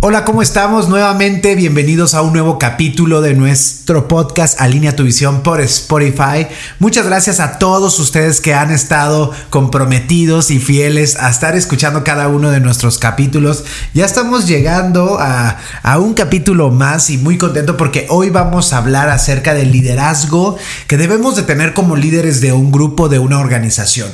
Hola, ¿cómo estamos? Nuevamente bienvenidos a un nuevo capítulo de nuestro podcast Alinea tu visión por Spotify. Muchas gracias a todos ustedes que han estado comprometidos y fieles a estar escuchando cada uno de nuestros capítulos. Ya estamos llegando a, a un capítulo más y muy contento porque hoy vamos a hablar acerca del liderazgo que debemos de tener como líderes de un grupo, de una organización.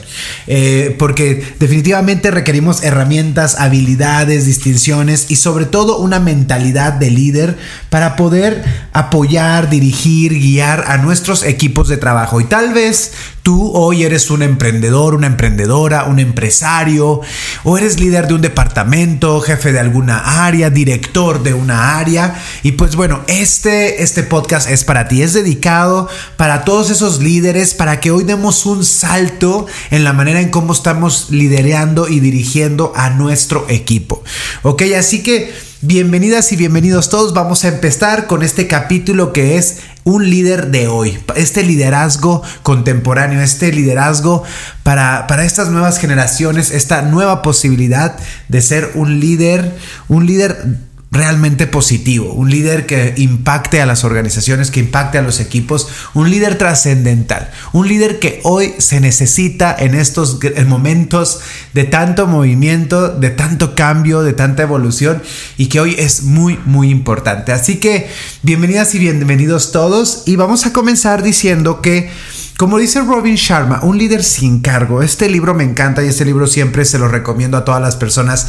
Eh, porque definitivamente requerimos herramientas, habilidades, distinciones y sobre todo todo una mentalidad de líder para poder apoyar, dirigir, guiar a nuestros equipos de trabajo. Y tal vez tú hoy eres un emprendedor, una emprendedora, un empresario, o eres líder de un departamento, jefe de alguna área, director de una área. Y pues bueno, este, este podcast es para ti, es dedicado para todos esos líderes, para que hoy demos un salto en la manera en cómo estamos liderando y dirigiendo a nuestro equipo. Ok, así que Bienvenidas y bienvenidos todos. Vamos a empezar con este capítulo que es un líder de hoy, este liderazgo contemporáneo, este liderazgo para, para, estas nuevas generaciones, esta nueva posibilidad de ser un líder, un líder realmente positivo, un líder que impacte a las organizaciones, que impacte a los equipos, un líder trascendental, un líder que hoy se necesita en estos momentos de tanto movimiento, de tanto cambio, de tanta evolución y que hoy es muy, muy importante. Así que bienvenidas y bienvenidos todos y vamos a comenzar diciendo que... Como dice Robin Sharma, un líder sin cargo. Este libro me encanta y este libro siempre se lo recomiendo a todas las personas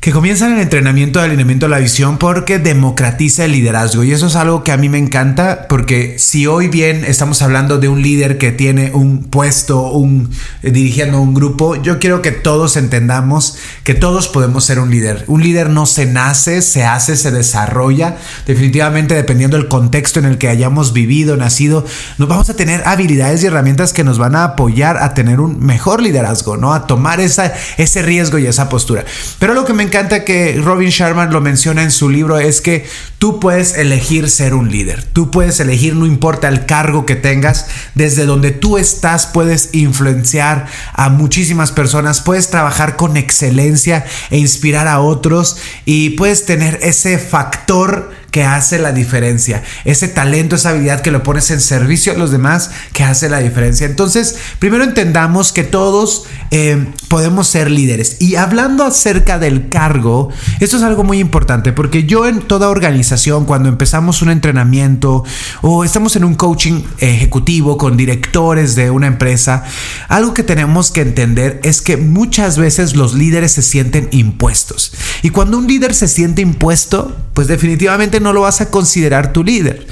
que comienzan el entrenamiento de alineamiento a la visión porque democratiza el liderazgo y eso es algo que a mí me encanta porque si hoy bien estamos hablando de un líder que tiene un puesto, un eh, dirigiendo un grupo, yo quiero que todos entendamos que todos podemos ser un líder. Un líder no se nace, se hace, se desarrolla. Definitivamente dependiendo del contexto en el que hayamos vivido, nacido, nos vamos a tener habilidades y herramientas que nos van a apoyar a tener un mejor liderazgo, ¿no? A tomar esa, ese riesgo y esa postura. Pero lo que me encanta que Robin Sharman lo menciona en su libro es que tú puedes elegir ser un líder. Tú puedes elegir, no importa el cargo que tengas, desde donde tú estás puedes influenciar a muchísimas personas, puedes trabajar con excelencia e inspirar a otros y puedes tener ese factor que hace la diferencia. Ese talento, esa habilidad que lo pones en servicio a los demás que hace la diferencia. Entonces, primero entendamos que todos eh, podemos ser líderes. Y hablando acerca del cargo, esto es algo muy importante porque yo en toda organización, cuando empezamos un entrenamiento o estamos en un coaching ejecutivo con directores de una empresa, algo que tenemos que entender es que muchas veces los líderes se sienten impuestos. Y cuando un líder se siente impuesto, pues definitivamente no lo vas a considerar tu líder.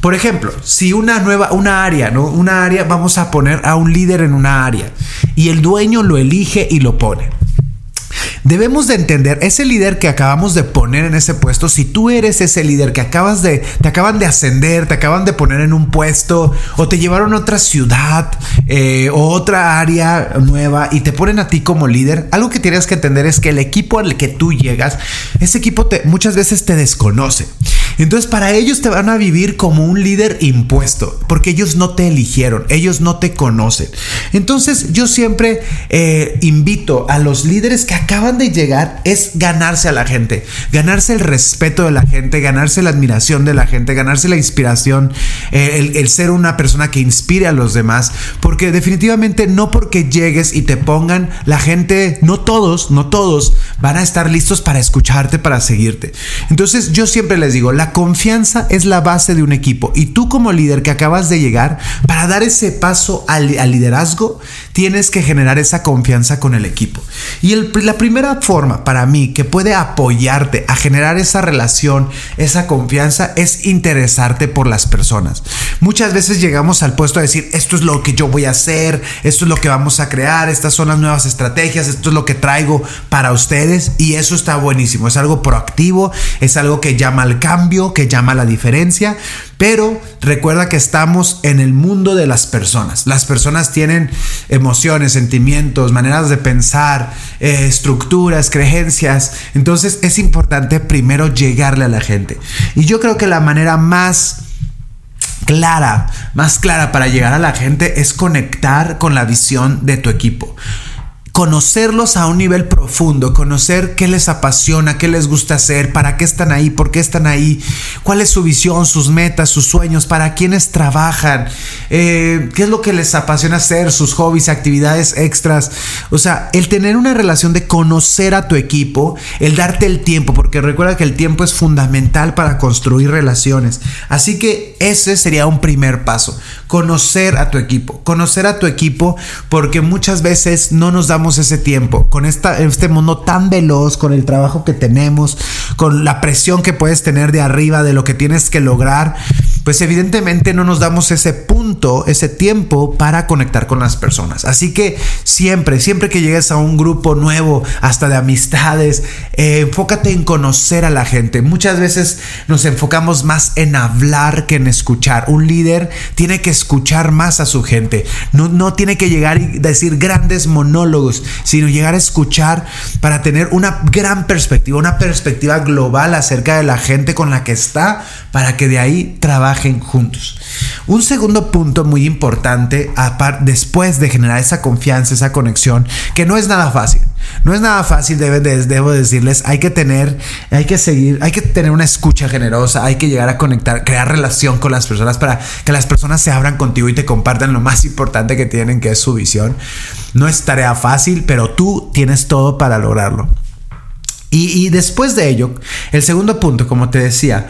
Por ejemplo, si una nueva, una área, ¿no? Una área, vamos a poner a un líder en una área y el dueño lo elige y lo pone. Debemos de entender, ese líder que acabamos de poner en ese puesto, si tú eres ese líder que acabas de, te acaban de ascender, te acaban de poner en un puesto o te llevaron a otra ciudad eh, o otra área nueva y te ponen a ti como líder, algo que tienes que entender es que el equipo al que tú llegas, ese equipo te, muchas veces te desconoce. Entonces para ellos te van a vivir como un líder impuesto, porque ellos no te eligieron, ellos no te conocen. Entonces yo siempre eh, invito a los líderes que acaban de llegar es ganarse a la gente, ganarse el respeto de la gente, ganarse la admiración de la gente, ganarse la inspiración, eh, el, el ser una persona que inspire a los demás, porque definitivamente no porque llegues y te pongan, la gente, no todos, no todos van a estar listos para escucharte, para seguirte. Entonces yo siempre les digo, la Confianza es la base de un equipo y tú como líder que acabas de llegar, para dar ese paso al, liderazgo, tienes que generar esa confianza con el equipo. Y la primera forma para mí que puede apoyarte a generar esa relación, esa confianza, es interesarte por las personas. Muchas veces llegamos al puesto de decir, esto es lo que yo voy a hacer, esto es lo que vamos a crear, estas son las nuevas estrategias, esto es lo que traigo para ustedes y eso está buenísimo, es algo proactivo, es algo que llama al cambio, que llama la diferencia, pero recuerda que estamos en el mundo de las personas. Las personas tienen emociones, sentimientos, maneras de pensar, eh, estructuras, creencias. Entonces es importante primero llegarle a la gente. Y yo creo que la manera más clara, más clara para llegar a la gente es conectar con la visión de tu equipo conocerlos a un nivel profundo, conocer qué les apasiona, qué les gusta hacer, para qué están ahí, por qué están ahí, cuál es su visión, sus metas, sus sueños, para quiénes trabajan, eh, qué es lo que les apasiona hacer, sus hobbies, actividades extras. O sea, el tener una relación de conocer a tu equipo, el darte el tiempo, porque recuerda que el tiempo es fundamental para construir relaciones. Así que ese sería un primer paso, conocer a tu equipo, conocer a tu equipo, porque muchas veces no nos damos ese tiempo con esta, este mundo tan veloz, con el trabajo que tenemos, con la presión que puedes tener de arriba, de lo que tienes que lograr, pues evidentemente no nos damos ese punto, ese tiempo para conectar con las personas. Así que siempre, siempre que llegues a un grupo nuevo, hasta de amistades, eh, enfócate en conocer a la gente. Muchas veces nos enfocamos más en hablar que en escuchar. Un líder tiene que escuchar más a su gente. No, no tiene que llegar y decir grandes monólogos, sino llegar a escuchar para tener una gran perspectiva, una perspectiva global acerca de la gente con la que está, para que de ahí trabajen juntos. Un segundo punto muy importante, después de generar esa confianza, esa conexión, que no es nada fácil. No es nada fácil, debo, decirles, hay que tener, hay que seguir, hay que tener una escucha generosa, hay que llegar a conectar, crear relación con las personas para que las personas se abran contigo y te compartan lo más importante que tienen, que es su visión. No es tarea fácil, pero tú tienes todo para lograrlo. y después de ello, el segundo punto, como te decía,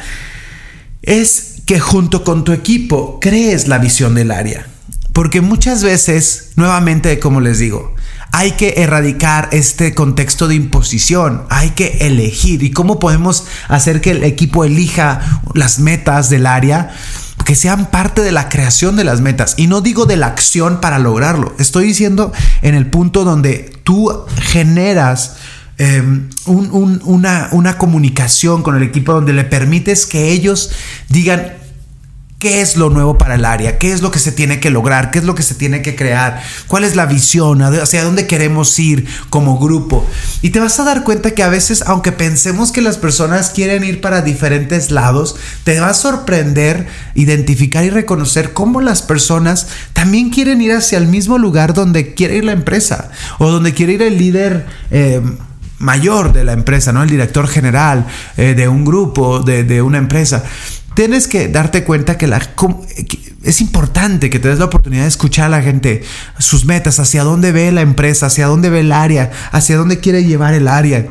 es que junto con tu equipo crees la visión del área. Porque muchas veces, nuevamente, como les digo, hay que erradicar este contexto de imposición, hay que elegir. ¿Y cómo podemos hacer que el equipo elija las metas del área? Que sean parte de la creación de las metas. Y no digo de la acción para lograrlo. Estoy diciendo en el punto donde tú generas Em, una, una comunicación con el equipo donde le permites que ellos digan qué es lo nuevo para el área, qué es lo que se tiene que lograr, qué es lo que se tiene que crear, cuál es la visión, hacia dónde queremos ir como grupo. Y te vas a dar cuenta que a veces, aunque pensemos que las personas quieren ir para diferentes lados, te va a sorprender identificar y reconocer cómo las personas también quieren ir hacia el mismo lugar donde quiere ir la empresa o donde quiere ir el líder. Em, mayor de la empresa, ¿no? El director general eh, de un grupo, de, una empresa. Tienes que darte cuenta que, la, es importante que te des la oportunidad de escuchar a la gente, sus metas, hacia dónde ve la empresa, hacia dónde ve el área, hacia dónde quiere llevar el área.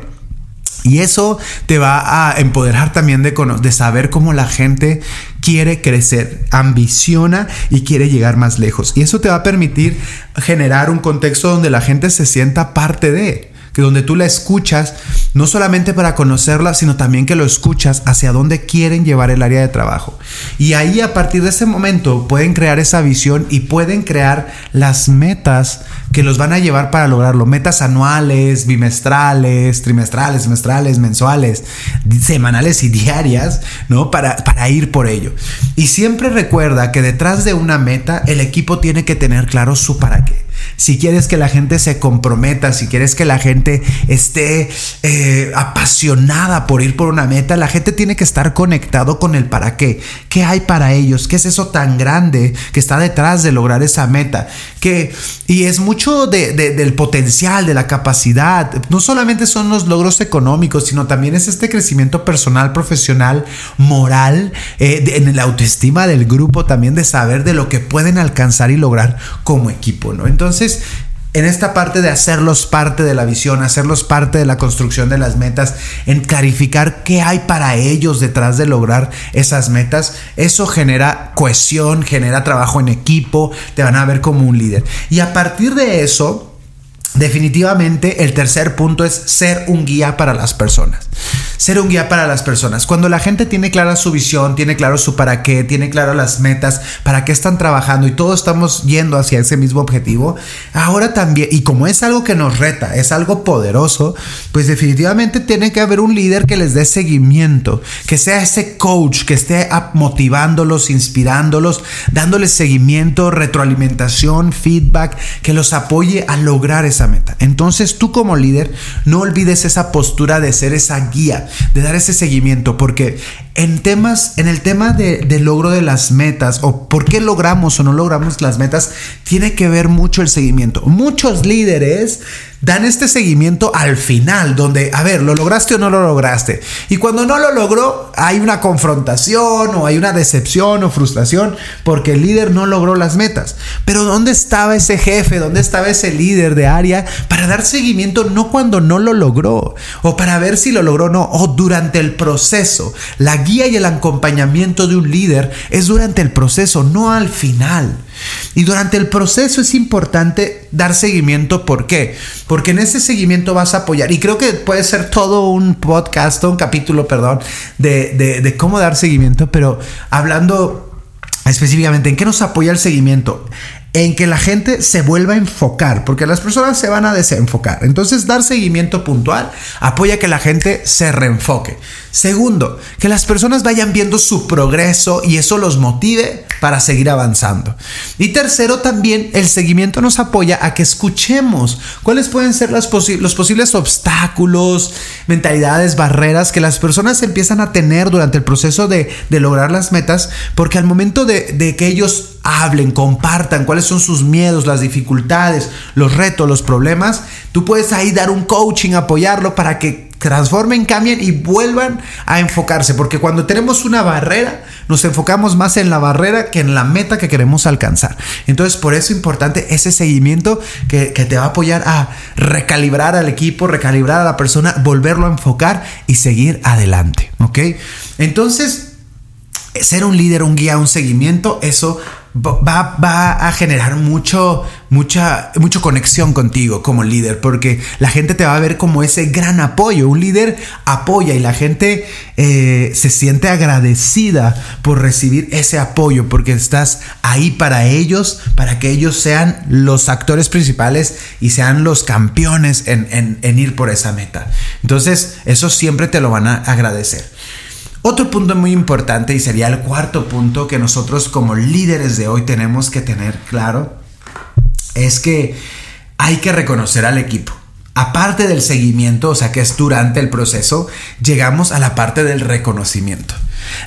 Y eso te va a empoderar también de, de, saber cómo la gente quiere crecer, ambiciona y quiere llegar más lejos. Y eso te va a permitir generar un contexto donde la gente se sienta parte de que donde tú la escuchas, no solamente para conocerla, sino también que lo escuchas hacia dónde quieren llevar el área de trabajo. Y ahí a partir de ese momento pueden crear esa visión y pueden crear las metas que los van a llevar para lograrlo. Metas anuales, bimestrales, trimestrales, semestrales, mensuales, semanales y diarias, ¿no? Para, para ir por ello. Y siempre recuerda que detrás de una meta el equipo tiene que tener claro su para qué si quieres que la gente se comprometa, si quieres que la gente esté eh, apasionada por ir por una meta, la gente tiene que estar conectado con el para qué. ¿Qué hay para ellos? ¿Qué es eso tan grande que está detrás de lograr esa meta? Que, y es mucho del potencial, de la capacidad. No solamente son los logros económicos, sino también es este crecimiento personal, profesional, moral, eh, en la autoestima del grupo, también de saber de lo que pueden alcanzar y lograr como equipo, ¿no? Entonces, en esta parte de hacerlos parte de la visión, hacerlos parte de la construcción de las metas, en clarificar qué hay para ellos detrás de lograr esas metas, eso genera cohesión, genera trabajo en equipo, te van a ver como un líder. Y a partir de eso, Definitivamente el tercer punto es ser un guía para las personas. Ser un guía para las personas. Cuando la gente tiene clara su visión, tiene claro su para qué, tiene claro las metas, para qué están trabajando y todos estamos yendo hacia ese mismo objetivo, ahora también, y como es algo que nos reta, es algo poderoso, pues definitivamente tiene que haber un líder que les dé seguimiento, que sea ese coach, que esté motivándolos, inspirándolos, dándoles seguimiento, retroalimentación, feedback, que los apoye a lograr meta. Entonces tú como líder no olvides esa postura de ser esa guía, de dar ese seguimiento, porque en temas, en el tema de, logro de las metas o por qué logramos o no logramos las metas, tiene que ver mucho el seguimiento. Muchos líderes dan este seguimiento al final, donde, a ver, ¿lo lograste o no lo lograste? Y cuando no lo logró, hay una confrontación o hay una decepción o frustración porque el líder no logró las metas. Pero ¿dónde estaba ese jefe? ¿Dónde estaba ese líder de para dar seguimiento no cuando no lo logró o para ver si lo logró o no, o durante el proceso? La guía y el acompañamiento de un líder es durante el proceso, no al final. Y durante el proceso es importante dar seguimiento. ¿Por qué? Porque en ese seguimiento vas a apoyar. Y creo que puede ser todo un podcast, un capítulo, perdón, de, de cómo dar seguimiento. Pero hablando específicamente, ¿en qué nos apoya el seguimiento? En que la gente se vuelva a enfocar, porque las personas se van a desenfocar. Entonces, dar seguimiento puntual apoya que la gente se reenfoque. Segundo, que las personas vayan viendo su progreso y eso los motive para seguir avanzando. Y tercero, también el seguimiento nos apoya a que escuchemos cuáles pueden ser los posibles obstáculos, mentalidades, barreras que las personas empiezan a tener durante el proceso de, lograr las metas, porque al momento de, de que ellos hablen, compartan cuáles son sus miedos, las dificultades, los retos, los problemas, tú puedes ahí dar un coaching, apoyarlo para que transformen, cambien y vuelvan a enfocarse. Porque cuando tenemos una barrera, nos enfocamos más en la barrera que en la meta que queremos alcanzar. Entonces, por eso es importante ese seguimiento que, te va a apoyar a recalibrar al equipo, recalibrar a la persona, volverlo a enfocar y seguir adelante. ¿Ok? Entonces, ser un líder, un guía, un seguimiento, eso va, va, a generar mucho, mucha, mucha conexión contigo como líder, porque la gente te va a ver como ese gran apoyo. Un líder apoya y la gente eh, se siente agradecida por recibir ese apoyo, porque estás ahí para ellos, para que ellos sean los actores principales y sean los campeones en, en ir por esa meta. Entonces, eso siempre te lo van a agradecer. Otro punto muy importante y sería el cuarto punto que nosotros como líderes de hoy tenemos que tener claro es que hay que reconocer al equipo. Aparte del seguimiento, o sea que es durante el proceso, llegamos a la parte del reconocimiento.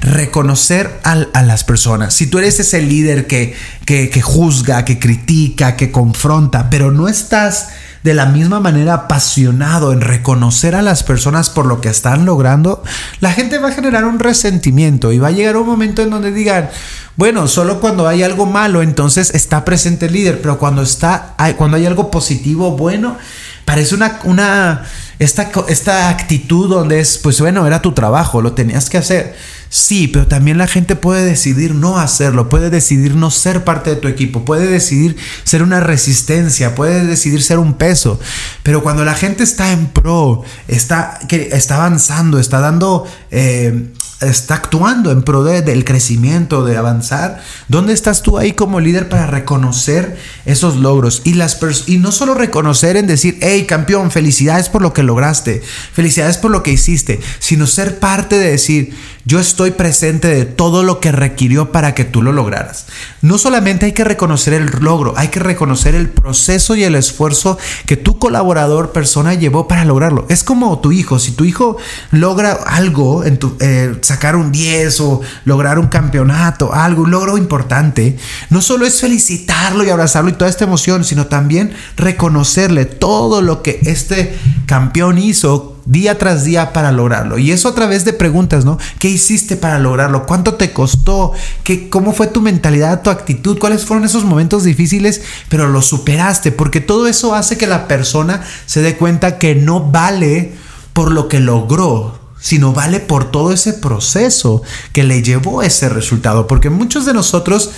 Reconocer a, las personas. Si tú eres ese líder que, que, que juzga, que critica, que confronta, pero no estás de la misma manera apasionado en reconocer a las personas por lo que están logrando, la gente va a generar un resentimiento y va a llegar un momento en donde digan, bueno, solo cuando hay algo malo, entonces está presente el líder, pero cuando está, cuando hay algo positivo, bueno, parece una, una, esta, esta actitud donde es, pues bueno, era tu trabajo, lo tenías que hacer. Sí, pero también la gente puede decidir no hacerlo, puede decidir no ser parte de tu equipo, puede decidir ser una resistencia, puede decidir ser un peso. Pero cuando la gente está en pro, está, que está avanzando, está dando eh, está actuando en pro del crecimiento, de avanzar. ¿Dónde estás tú ahí como líder para reconocer esos logros? Y, las y no solo reconocer en decir, hey campeón, felicidades por lo que lograste, felicidades por lo que hiciste, sino ser parte de decir, yo estoy presente de todo lo que requirió para que tú lo lograras. No solamente hay que reconocer el logro, hay que reconocer el proceso y el esfuerzo que tu colaborador, persona llevó para lograrlo. Es como tu hijo, si tu hijo logra algo, en tu, eh, sacar un 10 o lograr un campeonato, algo, un logro importante, no solo es felicitarlo y abrazarlo y toda esta emoción, sino también reconocerle todo lo que este campeón hizo día tras día para lograrlo. Y eso a través de preguntas, ¿no? ¿Qué hiciste para lograrlo? ¿Cuánto te costó? ¿Qué, ¿Cómo fue tu mentalidad, tu actitud? ¿Cuáles fueron esos momentos difíciles? Pero lo superaste, porque todo eso hace que la persona se dé cuenta que no vale por lo que logró, sino vale por todo ese proceso que le llevó ese resultado. Porque muchos de nosotros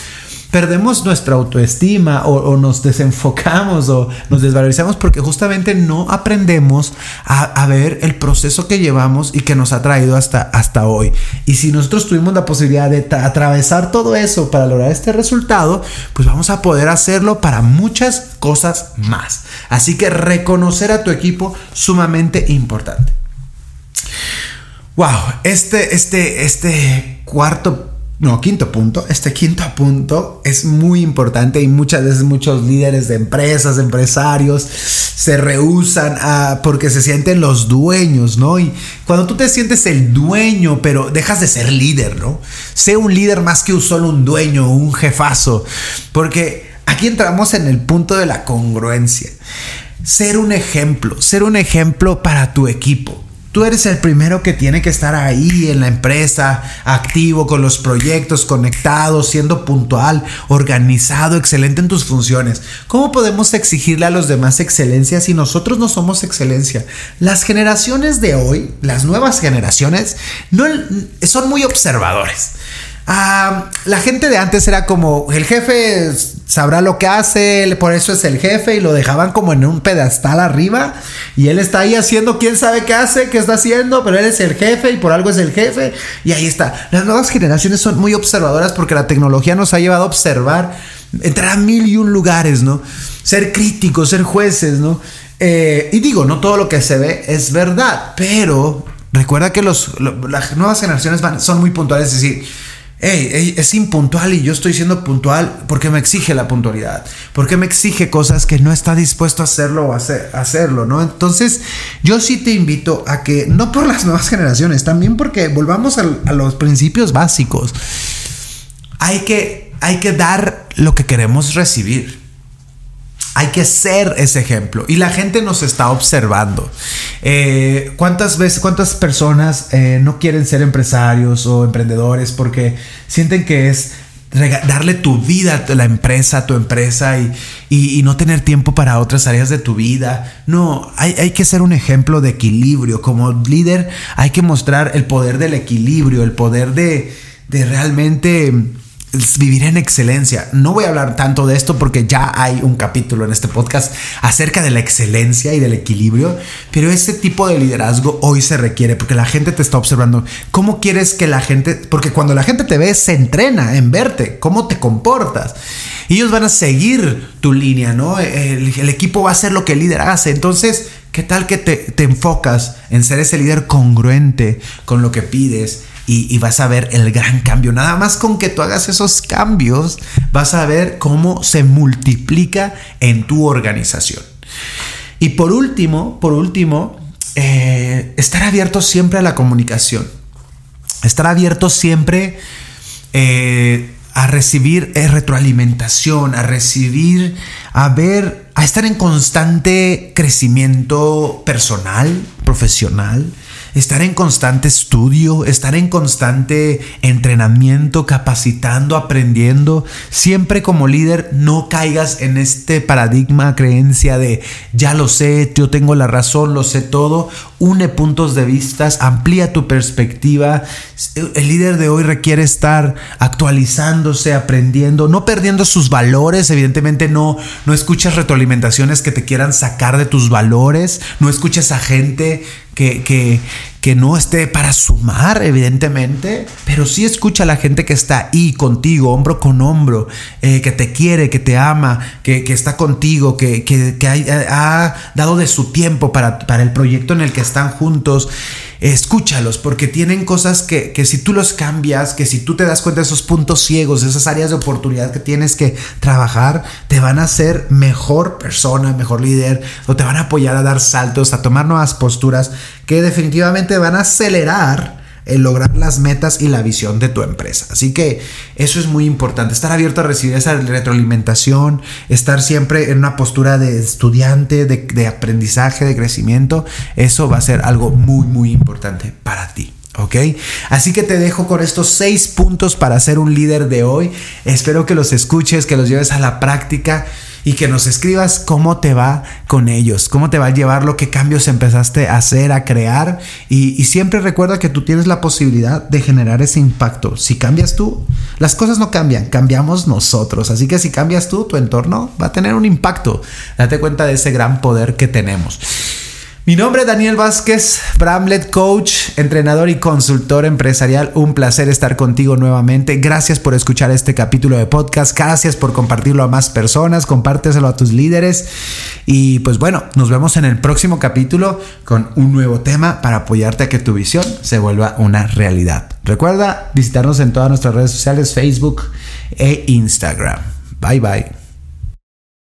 perdemos nuestra autoestima o, nos desenfocamos o nos desvalorizamos porque justamente no aprendemos a, ver el proceso que llevamos y que nos ha traído hasta, hasta hoy. Y si nosotros tuvimos la posibilidad de atravesar todo eso para lograr este resultado, pues vamos a poder hacerlo para muchas cosas más. Así que reconocer a tu equipo sumamente importante. Wow, este, este, este cuarto no, quinto punto. Este quinto punto es muy importante y muchas veces muchos líderes de empresas, empresarios, se rehusan a, porque se sienten los dueños, ¿no? Y cuando tú te sientes el dueño, pero dejas de ser líder, ¿no? Sé un líder más que solo un dueño, un jefazo, porque aquí entramos en el punto de la congruencia. Ser un ejemplo, ser un ejemplo para tu equipo. Tú eres el primero que tiene que estar ahí en la empresa, activo con los proyectos, conectado, siendo puntual, organizado, excelente en tus funciones. ¿Cómo podemos exigirle a los demás excelencia si nosotros no somos excelencia? Las generaciones de hoy, las nuevas generaciones, no, son muy observadores. Ah, la gente de antes era como el jefe sabrá lo que hace, por eso es el jefe y lo dejaban como en un pedestal arriba y él está ahí haciendo quién sabe qué hace, qué está haciendo, pero él es el jefe y por algo es el jefe y ahí está. Las nuevas generaciones son muy observadoras porque la tecnología nos ha llevado a observar, entrar a mil y un lugares, ¿no? Ser críticos, ser jueces, ¿no? Eh, y digo, no todo lo que se ve es verdad, pero recuerda que los, las nuevas generaciones son muy puntuales, es decir, hey, es impuntual y yo estoy siendo puntual porque me exige la puntualidad, porque me exige cosas que no está dispuesto a hacerlo o hacer, hacerlo, ¿no? Entonces, yo sí te invito a que, no por las nuevas generaciones, también porque volvamos a, a los principios básicos. Hay que, hay que dar lo que queremos recibir. Hay que ser ese ejemplo y la gente nos está observando. Eh, ¿Cuántas veces, cuántas personas eh, no quieren ser empresarios o emprendedores porque sienten que es darle tu vida a la empresa, a tu empresa y, no tener tiempo para otras áreas de tu vida. No, hay, hay, que ser un ejemplo de equilibrio. Como líder hay que mostrar el poder del equilibrio, el poder de, de realmente vivir en excelencia. No voy a hablar tanto de esto porque ya hay un capítulo en este podcast acerca de la excelencia y del equilibrio, pero ese tipo de liderazgo hoy se requiere porque la gente te está observando. ¿Cómo quieres que la gente, porque cuando la gente te ve, se entrena en verte, cómo te comportas. Ellos van a seguir tu línea, ¿no? El, equipo va a hacer lo que el líder hace. Entonces, ¿qué tal que te, te enfocas en ser ese líder congruente con lo que pides? Y, vas a ver el gran cambio. Nada más con que tú hagas esos cambios, vas a ver cómo se multiplica en tu organización. Y por último, por último, eh, estar abierto siempre a la comunicación. Estar abierto siempre eh, a recibir eh, retroalimentación, a recibir, a ver, a estar en constante crecimiento personal, profesional estar en constante estudio, estar en constante entrenamiento, capacitando, aprendiendo. Siempre como líder no caigas en este paradigma, creencia de ya lo sé, yo tengo la razón, lo sé todo. Une puntos de vista, amplía tu perspectiva. El líder de hoy requiere estar actualizándose, aprendiendo, no perdiendo sus valores. Evidentemente no, no escuchas retroalimentaciones que te quieran sacar de tus valores. No escuches a gente que, que, no esté para sumar, evidentemente, pero sí escucha a la gente que está ahí contigo, hombro con hombro, eh, que te quiere, que te ama, que, está contigo, que, que ha, ha, dado de su tiempo para, para el proyecto en el que están juntos escúchalos, porque tienen cosas que, si tú los cambias, que si tú te das cuenta de esos puntos ciegos, esas áreas de oportunidad que tienes que trabajar, te van a hacer mejor persona, mejor líder, o te van a apoyar a dar saltos, a tomar nuevas posturas que definitivamente van a acelerar el lograr las metas y la visión de tu empresa. Así que eso es muy importante, estar abierto a recibir esa retroalimentación, estar siempre en una postura de estudiante, de, aprendizaje, de crecimiento, eso va a ser algo muy, muy importante para ti. ¿Ok? Así que te dejo con estos seis puntos para ser un líder de hoy. Espero que los escuches, que los lleves a la práctica y que nos escribas cómo te va con ellos, cómo te va a llevar lo que cambios empezaste a hacer, a crear. Y, y siempre recuerda que tú tienes la posibilidad de generar ese impacto. Si cambias tú, las cosas no cambian, cambiamos nosotros. Así que si cambias tú, tu entorno va a tener un impacto. Date cuenta de ese gran poder que tenemos. Mi nombre es Daniel Vázquez, Bramlet Coach, entrenador y consultor empresarial. Un placer estar contigo nuevamente. Gracias por escuchar este capítulo de podcast. Gracias por compartirlo a más personas. Compárteselo a tus líderes. Y pues bueno, nos vemos en el próximo capítulo con un nuevo tema para apoyarte a que tu visión se vuelva una realidad. Recuerda visitarnos en todas nuestras redes sociales, Facebook e Instagram. Bye bye.